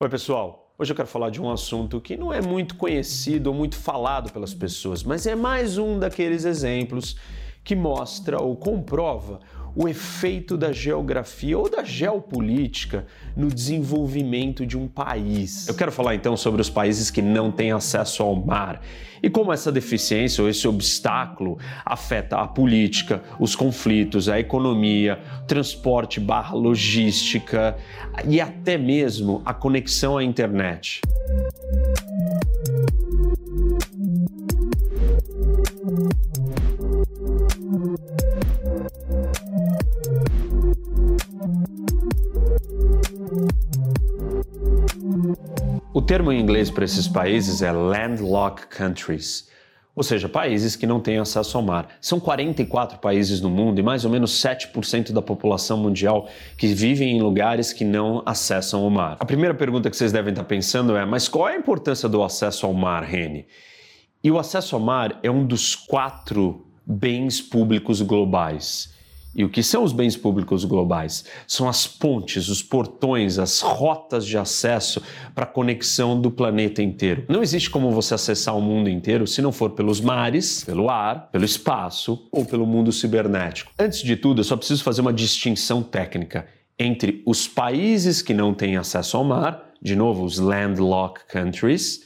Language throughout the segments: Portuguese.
Oi, pessoal. Hoje eu quero falar de um assunto que não é muito conhecido ou muito falado pelas pessoas, mas é mais um daqueles exemplos que mostra ou comprova o efeito da geografia ou da geopolítica no desenvolvimento de um país. Eu quero falar então sobre os países que não têm acesso ao mar e como essa deficiência ou esse obstáculo afeta a política, os conflitos, a economia, transporte barra logística e até mesmo a conexão à internet. Termo em inglês para esses países é landlocked countries, ou seja, países que não têm acesso ao mar. São 44 países no mundo e mais ou menos 7% da população mundial que vivem em lugares que não acessam o mar. A primeira pergunta que vocês devem estar pensando é: mas qual é a importância do acesso ao mar, Rene? E o acesso ao mar é um dos quatro bens públicos globais. E o que são os bens públicos globais? São as pontes, os portões, as rotas de acesso para a conexão do planeta inteiro. Não existe como você acessar o mundo inteiro se não for pelos mares, pelo ar, pelo espaço ou pelo mundo cibernético. Antes de tudo, eu só preciso fazer uma distinção técnica entre os países que não têm acesso ao mar, de novo, os landlocked countries,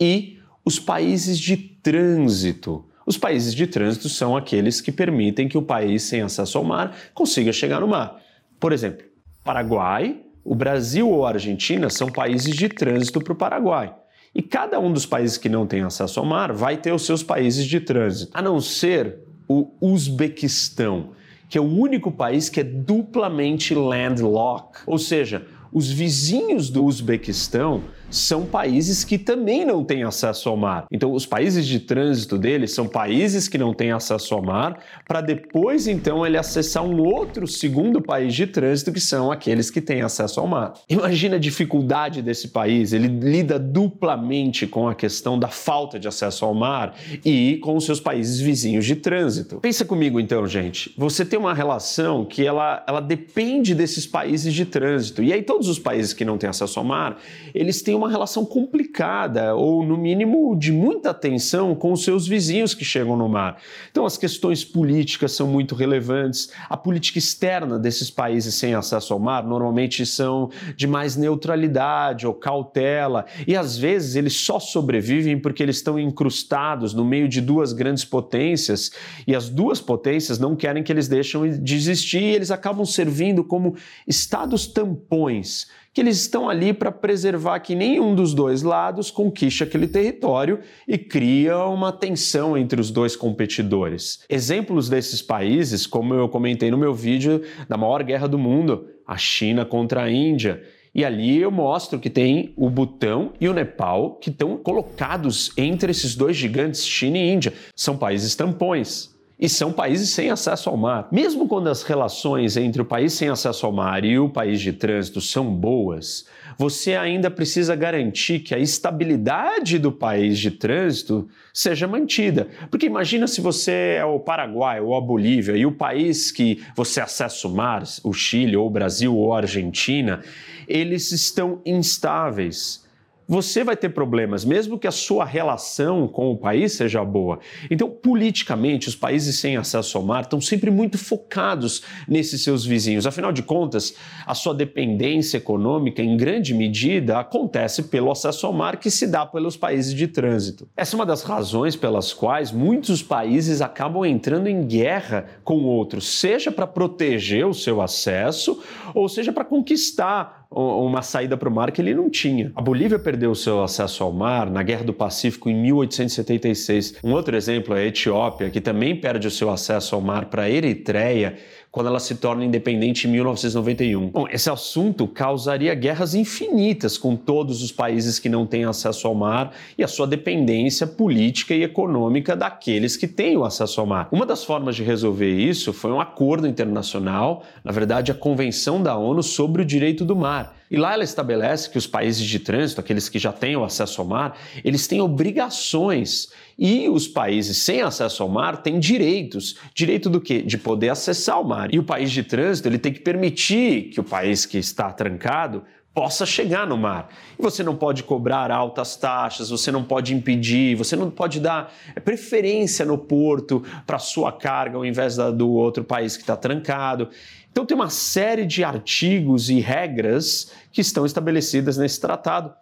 e os países de trânsito os países de trânsito são aqueles que permitem que o país sem acesso ao mar consiga chegar no mar. Por exemplo, Paraguai, o Brasil ou a Argentina são países de trânsito para o Paraguai. E cada um dos países que não tem acesso ao mar vai ter os seus países de trânsito, a não ser o Uzbequistão, que é o único país que é duplamente landlocked, ou seja, os vizinhos do Uzbequistão são países que também não têm acesso ao mar. Então, os países de trânsito deles são países que não têm acesso ao mar, para depois, então, ele acessar um outro segundo país de trânsito, que são aqueles que têm acesso ao mar. Imagina a dificuldade desse país, ele lida duplamente com a questão da falta de acesso ao mar e com os seus países vizinhos de trânsito. Pensa comigo, então, gente. Você tem uma relação que ela, ela depende desses países de trânsito. E aí, todos os países que não têm acesso ao mar, eles têm uma relação complicada, ou no mínimo de muita tensão com os seus vizinhos que chegam no mar. Então, as questões políticas são muito relevantes. A política externa desses países sem acesso ao mar normalmente são de mais neutralidade ou cautela, e às vezes eles só sobrevivem porque eles estão incrustados no meio de duas grandes potências, e as duas potências não querem que eles deixem de existir, e eles acabam servindo como estados tampões que eles estão ali para preservar que nenhum dos dois lados conquiste aquele território e cria uma tensão entre os dois competidores. Exemplos desses países, como eu comentei no meu vídeo da maior guerra do mundo, a China contra a Índia. E ali eu mostro que tem o Butão e o Nepal que estão colocados entre esses dois gigantes, China e Índia. São países tampões e são países sem acesso ao mar. Mesmo quando as relações entre o país sem acesso ao mar e o país de trânsito são boas, você ainda precisa garantir que a estabilidade do país de trânsito seja mantida. Porque imagina se você é o Paraguai ou a Bolívia e o país que você acessa o mar, o Chile ou o Brasil ou a Argentina, eles estão instáveis você vai ter problemas, mesmo que a sua relação com o país seja boa. Então, politicamente, os países sem acesso ao mar estão sempre muito focados nesses seus vizinhos. Afinal de contas, a sua dependência econômica, em grande medida, acontece pelo acesso ao mar que se dá pelos países de trânsito. Essa é uma das razões pelas quais muitos países acabam entrando em guerra com outros, seja para proteger o seu acesso, ou seja para conquistar uma saída para o mar que ele não tinha. A Bolívia perdeu o seu acesso ao mar na Guerra do Pacífico em 1876. Um outro exemplo é a Etiópia, que também perde o seu acesso ao mar para a Eritreia quando ela se torna independente em 1991. Bom, esse assunto causaria guerras infinitas com todos os países que não têm acesso ao mar e a sua dependência política e econômica daqueles que têm o acesso ao mar. Uma das formas de resolver isso foi um acordo internacional, na verdade, a Convenção da ONU sobre o Direito do Mar. E lá ela estabelece que os países de trânsito, aqueles que já têm o acesso ao mar, eles têm obrigações e os países sem acesso ao mar têm direitos. Direito do quê? De poder acessar o mar. E o país de trânsito ele tem que permitir que o país que está trancado possa chegar no mar. E você não pode cobrar altas taxas, você não pode impedir, você não pode dar preferência no porto para sua carga ao invés da, do outro país que está trancado. Então tem uma série de artigos e regras que estão estabelecidas nesse tratado.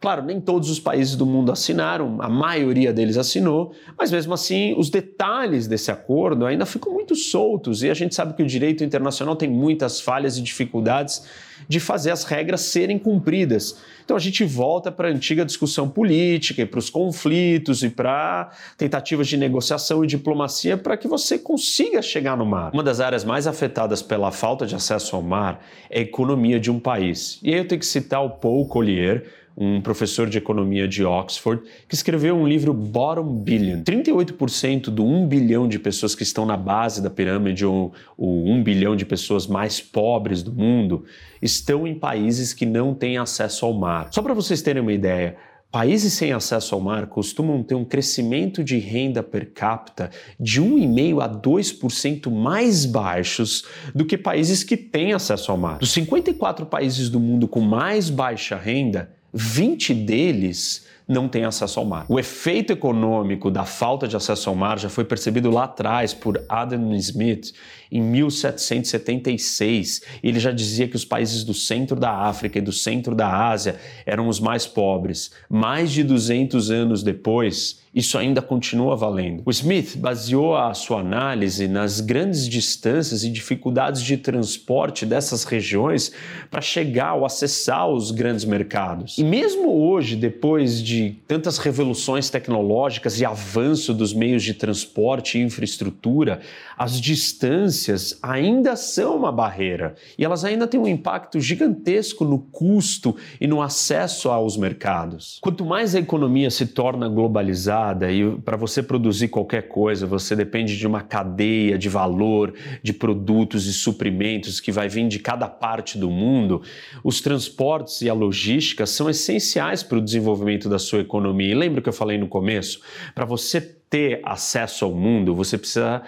Claro, nem todos os países do mundo assinaram, a maioria deles assinou, mas mesmo assim os detalhes desse acordo ainda ficam muito soltos e a gente sabe que o direito internacional tem muitas falhas e dificuldades de fazer as regras serem cumpridas. Então a gente volta para a antiga discussão política e para os conflitos e para tentativas de negociação e diplomacia para que você consiga chegar no mar. Uma das áreas mais afetadas pela falta de acesso ao mar é a economia de um país. E aí eu tenho que citar o Paul Collier, um professor de economia de Oxford, que escreveu um livro Bottom Billion. 38% do 1 bilhão de pessoas que estão na base da pirâmide, ou o 1 bilhão de pessoas mais pobres do mundo, estão em países que não têm acesso ao mar. Só para vocês terem uma ideia, Países sem acesso ao mar costumam ter um crescimento de renda per capita de 1,5% a 2% mais baixos do que países que têm acesso ao mar. Dos 54 países do mundo com mais baixa renda, 20 deles não têm acesso ao mar. O efeito econômico da falta de acesso ao mar já foi percebido lá atrás por Adam Smith em 1776. Ele já dizia que os países do centro da África e do centro da Ásia eram os mais pobres. Mais de 200 anos depois, isso ainda continua valendo. O Smith baseou a sua análise nas grandes distâncias e dificuldades de transporte dessas regiões para chegar ou acessar os grandes mercados. E mesmo hoje, depois de tantas revoluções tecnológicas e avanço dos meios de transporte e infraestrutura, as distâncias ainda são uma barreira e elas ainda têm um impacto gigantesco no custo e no acesso aos mercados. Quanto mais a economia se torna globalizada, e para você produzir qualquer coisa, você depende de uma cadeia de valor, de produtos e suprimentos que vai vir de cada parte do mundo. Os transportes e a logística são essenciais para o desenvolvimento da sua economia. E lembra que eu falei no começo? Para você ter acesso ao mundo, você precisa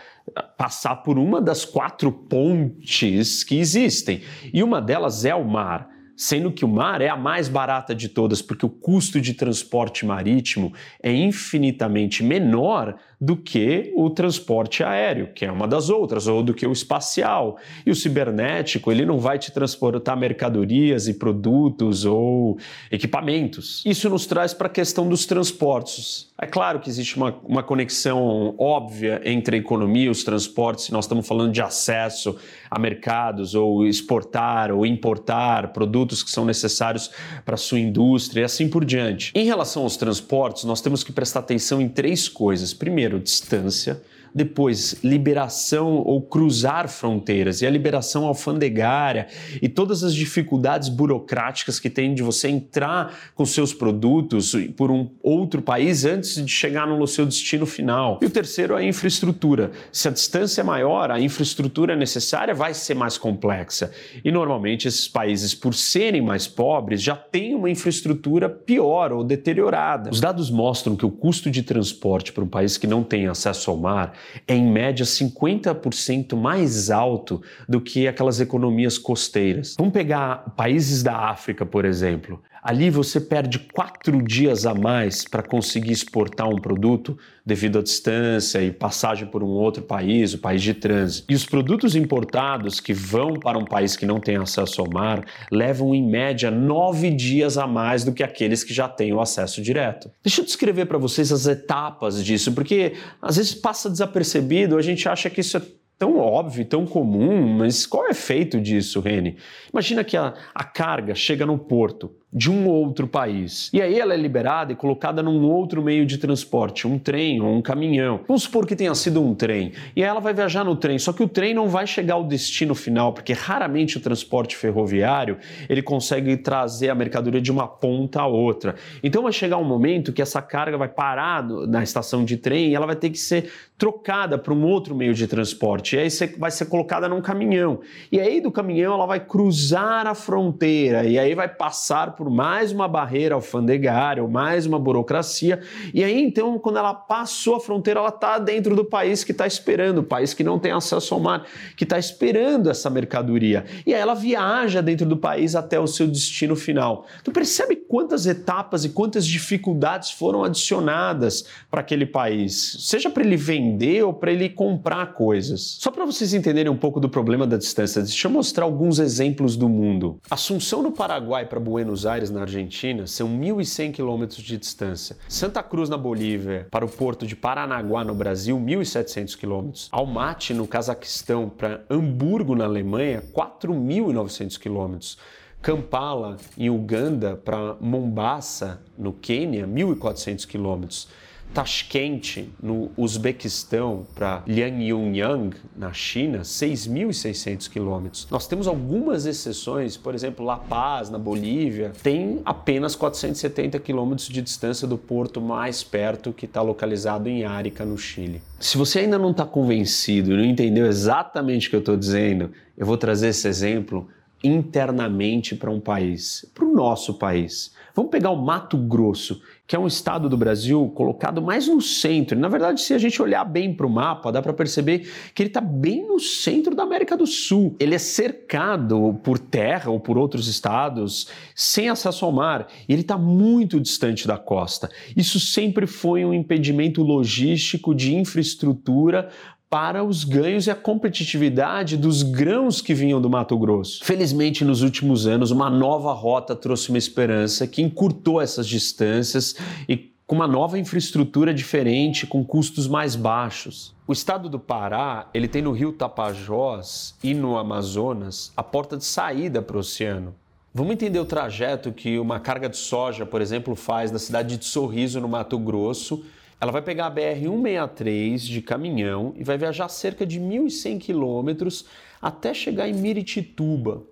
passar por uma das quatro pontes que existem. E uma delas é o mar sendo que o mar é a mais barata de todas, porque o custo de transporte marítimo é infinitamente menor do que o transporte aéreo, que é uma das outras, ou do que o espacial. E o cibernético, ele não vai te transportar mercadorias e produtos ou equipamentos. Isso nos traz para a questão dos transportes. É claro que existe uma, uma conexão óbvia entre a economia e os transportes, se nós estamos falando de acesso a mercados, ou exportar ou importar produtos que são necessários para sua indústria e assim por diante. Em relação aos transportes, nós temos que prestar atenção em três coisas. Primeiro, primeiro, distância, depois liberação ou cruzar fronteiras e a liberação alfandegária e todas as dificuldades burocráticas que tem de você entrar com seus produtos por um outro país antes de chegar no seu destino final. E o terceiro é a infraestrutura. Se a distância é maior, a infraestrutura necessária vai ser mais complexa. E normalmente esses países, por serem mais pobres, já têm uma infraestrutura pior ou deteriorada. Os dados mostram que o custo de transporte para um país que não tem acesso ao mar é em média 50% mais alto do que aquelas economias costeiras. Vamos pegar países da África, por exemplo. Ali você perde quatro dias a mais para conseguir exportar um produto devido à distância e passagem por um outro país, o país de trânsito. E os produtos importados que vão para um país que não tem acesso ao mar levam em média nove dias a mais do que aqueles que já têm o acesso direto. Deixa eu descrever para vocês as etapas disso, porque às vezes passa desapercebido, a gente acha que isso é tão óbvio, tão comum, mas qual é o efeito disso, Rene? Imagina que a, a carga chega no porto de um outro país. E aí ela é liberada e colocada num outro meio de transporte, um trem ou um caminhão. Vamos supor que tenha sido um trem. E aí ela vai viajar no trem, só que o trem não vai chegar ao destino final, porque raramente o transporte ferroviário ele consegue trazer a mercadoria de uma ponta a outra. Então vai chegar um momento que essa carga vai parar na estação de trem e ela vai ter que ser trocada para um outro meio de transporte. E aí vai ser colocada num caminhão. E aí do caminhão ela vai cruzar a fronteira e aí vai passar por por mais uma barreira alfandegária ou mais uma burocracia. E aí, então, quando ela passou a fronteira, ela está dentro do país que está esperando, o país que não tem acesso ao mar, que está esperando essa mercadoria. E aí ela viaja dentro do país até o seu destino final. Tu percebe quantas etapas e quantas dificuldades foram adicionadas para aquele país, seja para ele vender ou para ele comprar coisas. Só para vocês entenderem um pouco do problema da distância, deixa eu mostrar alguns exemplos do mundo. Assunção no Paraguai para Buenos Aires, na Argentina, são 1.100 quilômetros de distância. Santa Cruz, na Bolívia, para o porto de Paranaguá, no Brasil, 1.700 quilômetros. Almaty, no Cazaquistão, para Hamburgo, na Alemanha, 4.900 quilômetros. Kampala, em Uganda, para Mombasa, no Quênia, 1.400 quilômetros. Tashkent, no Uzbequistão, para Lianyungyang, na China, 6.600 quilômetros. Nós temos algumas exceções, por exemplo, La Paz, na Bolívia, tem apenas 470 quilômetros de distância do porto mais perto, que está localizado em Arica, no Chile. Se você ainda não está convencido, não entendeu exatamente o que eu estou dizendo, eu vou trazer esse exemplo internamente para um país, para o nosso país. Vamos pegar o Mato Grosso, que é um estado do Brasil colocado mais no centro. Na verdade, se a gente olhar bem para o mapa, dá para perceber que ele está bem no centro da América do Sul. Ele é cercado por terra ou por outros estados sem acesso ao mar e ele está muito distante da costa. Isso sempre foi um impedimento logístico de infraestrutura para os ganhos e a competitividade dos grãos que vinham do Mato Grosso. Felizmente, nos últimos anos, uma nova rota trouxe uma esperança que encurtou essas distâncias e com uma nova infraestrutura diferente, com custos mais baixos. O estado do Pará, ele tem no rio Tapajós e no Amazonas a porta de saída para o oceano. Vamos entender o trajeto que uma carga de soja, por exemplo, faz da cidade de Sorriso, no Mato Grosso, ela vai pegar a BR-163 de caminhão e vai viajar cerca de 1.100 quilômetros até chegar em Miritituba.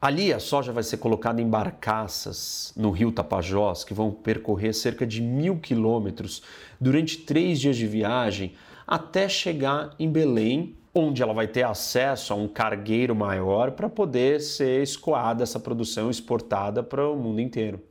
Ali a soja vai ser colocada em barcaças no rio Tapajós, que vão percorrer cerca de mil quilômetros durante três dias de viagem até chegar em Belém, onde ela vai ter acesso a um cargueiro maior para poder ser escoada essa produção exportada para o mundo inteiro.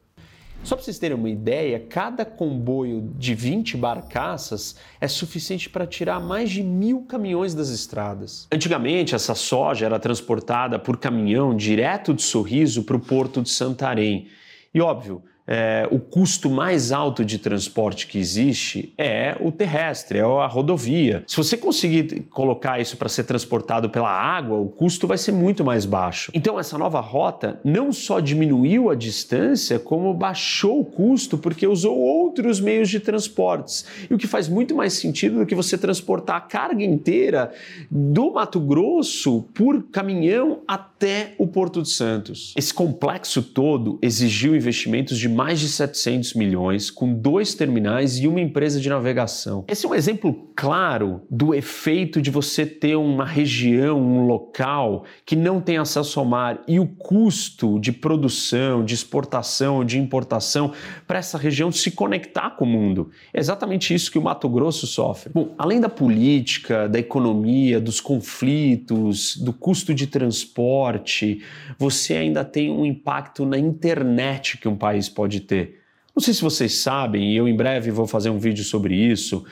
Só para vocês terem uma ideia, cada comboio de 20 barcaças é suficiente para tirar mais de mil caminhões das estradas. Antigamente, essa soja era transportada por caminhão direto de Sorriso para o porto de Santarém. E óbvio, é, o custo mais alto de transporte que existe é o terrestre, é a rodovia. Se você conseguir colocar isso para ser transportado pela água, o custo vai ser muito mais baixo. Então, essa nova rota não só diminuiu a distância, como baixou o custo porque usou outros meios de transportes. E o que faz muito mais sentido do que você transportar a carga inteira do Mato Grosso por caminhão até o Porto de Santos. Esse complexo todo exigiu investimentos de mais de 700 milhões, com dois terminais e uma empresa de navegação. Esse é um exemplo claro do efeito de você ter uma região, um local que não tem acesso ao mar e o custo de produção, de exportação, de importação para essa região se conectar com o mundo. É exatamente isso que o Mato Grosso sofre. Bom, além da política, da economia, dos conflitos, do custo de transporte, você ainda tem um impacto na internet que um país pode pode ter. Não sei se vocês sabem, e eu em breve vou fazer um vídeo sobre isso.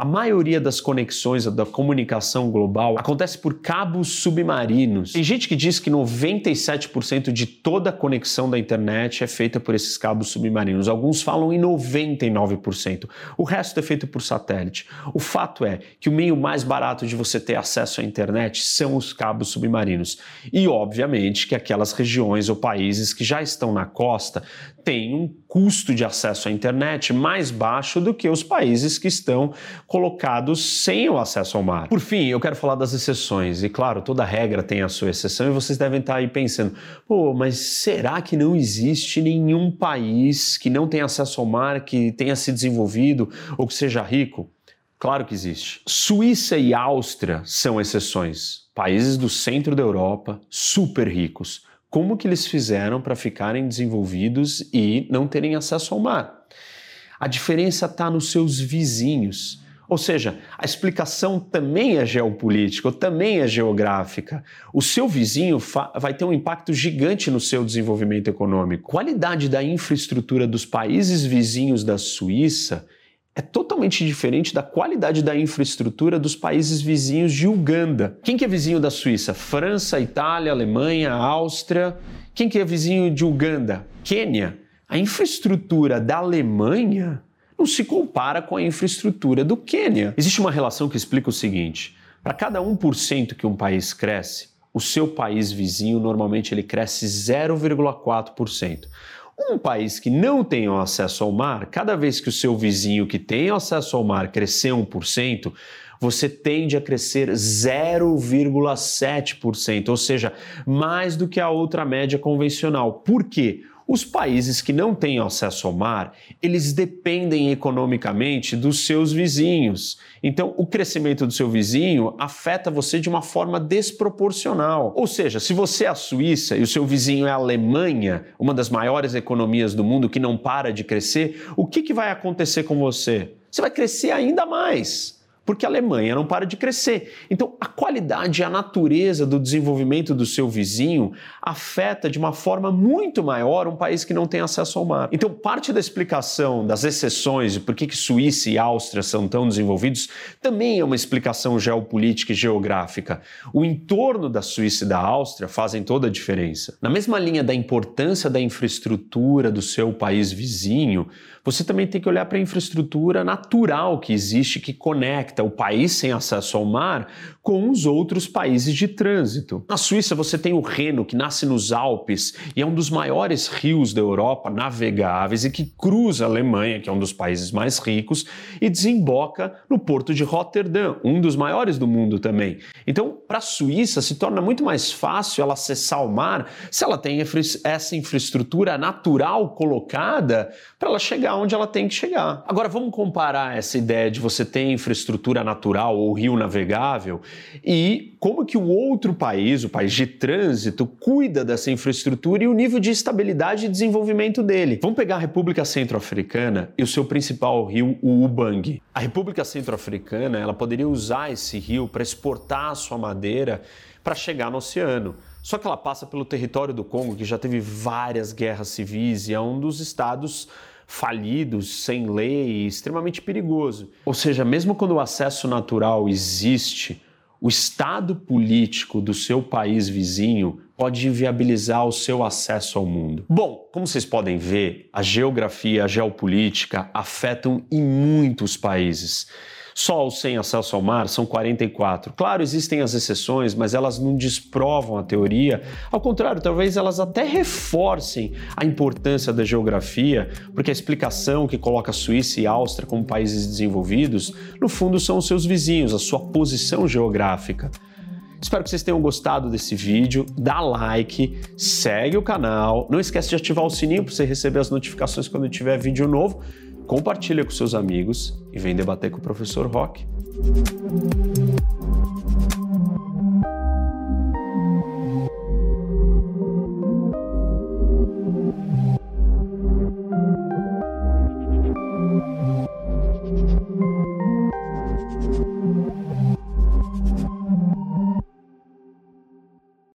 A maioria das conexões da comunicação global acontece por cabos submarinos. Tem gente que diz que 97% de toda a conexão da internet é feita por esses cabos submarinos. Alguns falam em 99%. O resto é feito por satélite. O fato é que o meio mais barato de você ter acesso à internet são os cabos submarinos. E, obviamente, que aquelas regiões ou países que já estão na costa têm um custo de acesso à internet mais baixo do que os países que estão colocados sem o acesso ao mar. Por fim, eu quero falar das exceções. E claro, toda regra tem a sua exceção e vocês devem estar aí pensando: pô, mas será que não existe nenhum país que não tenha acesso ao mar, que tenha se desenvolvido ou que seja rico? Claro que existe. Suíça e Áustria são exceções. Países do centro da Europa, super ricos. Como que eles fizeram para ficarem desenvolvidos e não terem acesso ao mar? A diferença está nos seus vizinhos. Ou seja, a explicação também é geopolítica, também é geográfica. O seu vizinho vai ter um impacto gigante no seu desenvolvimento econômico. A qualidade da infraestrutura dos países vizinhos da Suíça é totalmente diferente da qualidade da infraestrutura dos países vizinhos de Uganda. Quem que é vizinho da Suíça? França, Itália, Alemanha, Áustria. Quem que é vizinho de Uganda? Quênia. A infraestrutura da Alemanha não se compara com a infraestrutura do Quênia. Existe uma relação que explica o seguinte: para cada 1% que um país cresce, o seu país vizinho normalmente ele cresce 0,4%. Um país que não tem acesso ao mar, cada vez que o seu vizinho que tem acesso ao mar crescer 1%, você tende a crescer 0,7%, ou seja, mais do que a outra média convencional. Por quê? Os países que não têm acesso ao mar, eles dependem economicamente dos seus vizinhos. Então, o crescimento do seu vizinho afeta você de uma forma desproporcional. Ou seja, se você é a Suíça e o seu vizinho é a Alemanha, uma das maiores economias do mundo que não para de crescer, o que, que vai acontecer com você? Você vai crescer ainda mais porque a Alemanha não para de crescer. Então, a qualidade e a natureza do desenvolvimento do seu vizinho afeta de uma forma muito maior um país que não tem acesso ao mar. Então, parte da explicação das exceções de por que Suíça e Áustria são tão desenvolvidos também é uma explicação geopolítica e geográfica. O entorno da Suíça e da Áustria fazem toda a diferença. Na mesma linha da importância da infraestrutura do seu país vizinho, você também tem que olhar para a infraestrutura natural que existe que conecta conecta o país sem acesso ao mar com os outros países de trânsito. Na Suíça você tem o Reno, que nasce nos Alpes e é um dos maiores rios da Europa navegáveis e que cruza a Alemanha, que é um dos países mais ricos, e desemboca no porto de Rotterdam, um dos maiores do mundo também. Então, para a Suíça se torna muito mais fácil ela acessar o mar se ela tem essa infraestrutura natural colocada para ela chegar onde ela tem que chegar. Agora vamos comparar essa ideia de você ter infraestrutura infraestrutura natural ou rio navegável e como que o outro país, o país de trânsito, cuida dessa infraestrutura e o nível de estabilidade e desenvolvimento dele. Vamos pegar a República Centro-Africana e o seu principal rio, o Ubangi. A República Centro-Africana, ela poderia usar esse rio para exportar a sua madeira para chegar no oceano. Só que ela passa pelo território do Congo, que já teve várias guerras civis e é um dos estados falidos, sem lei, extremamente perigoso. Ou seja, mesmo quando o acesso natural existe, o estado político do seu país vizinho pode inviabilizar o seu acesso ao mundo. Bom, como vocês podem ver, a geografia a geopolítica afetam em muitos países. Só os sem acesso ao mar são 44. Claro, existem as exceções, mas elas não desprovam a teoria. Ao contrário, talvez elas até reforcem a importância da geografia, porque a explicação que coloca a Suíça e a Áustria como países desenvolvidos, no fundo, são os seus vizinhos, a sua posição geográfica. Espero que vocês tenham gostado desse vídeo. Dá like, segue o canal. Não esquece de ativar o sininho para você receber as notificações quando tiver vídeo novo compartilha com seus amigos e vem debater com o professor Rock.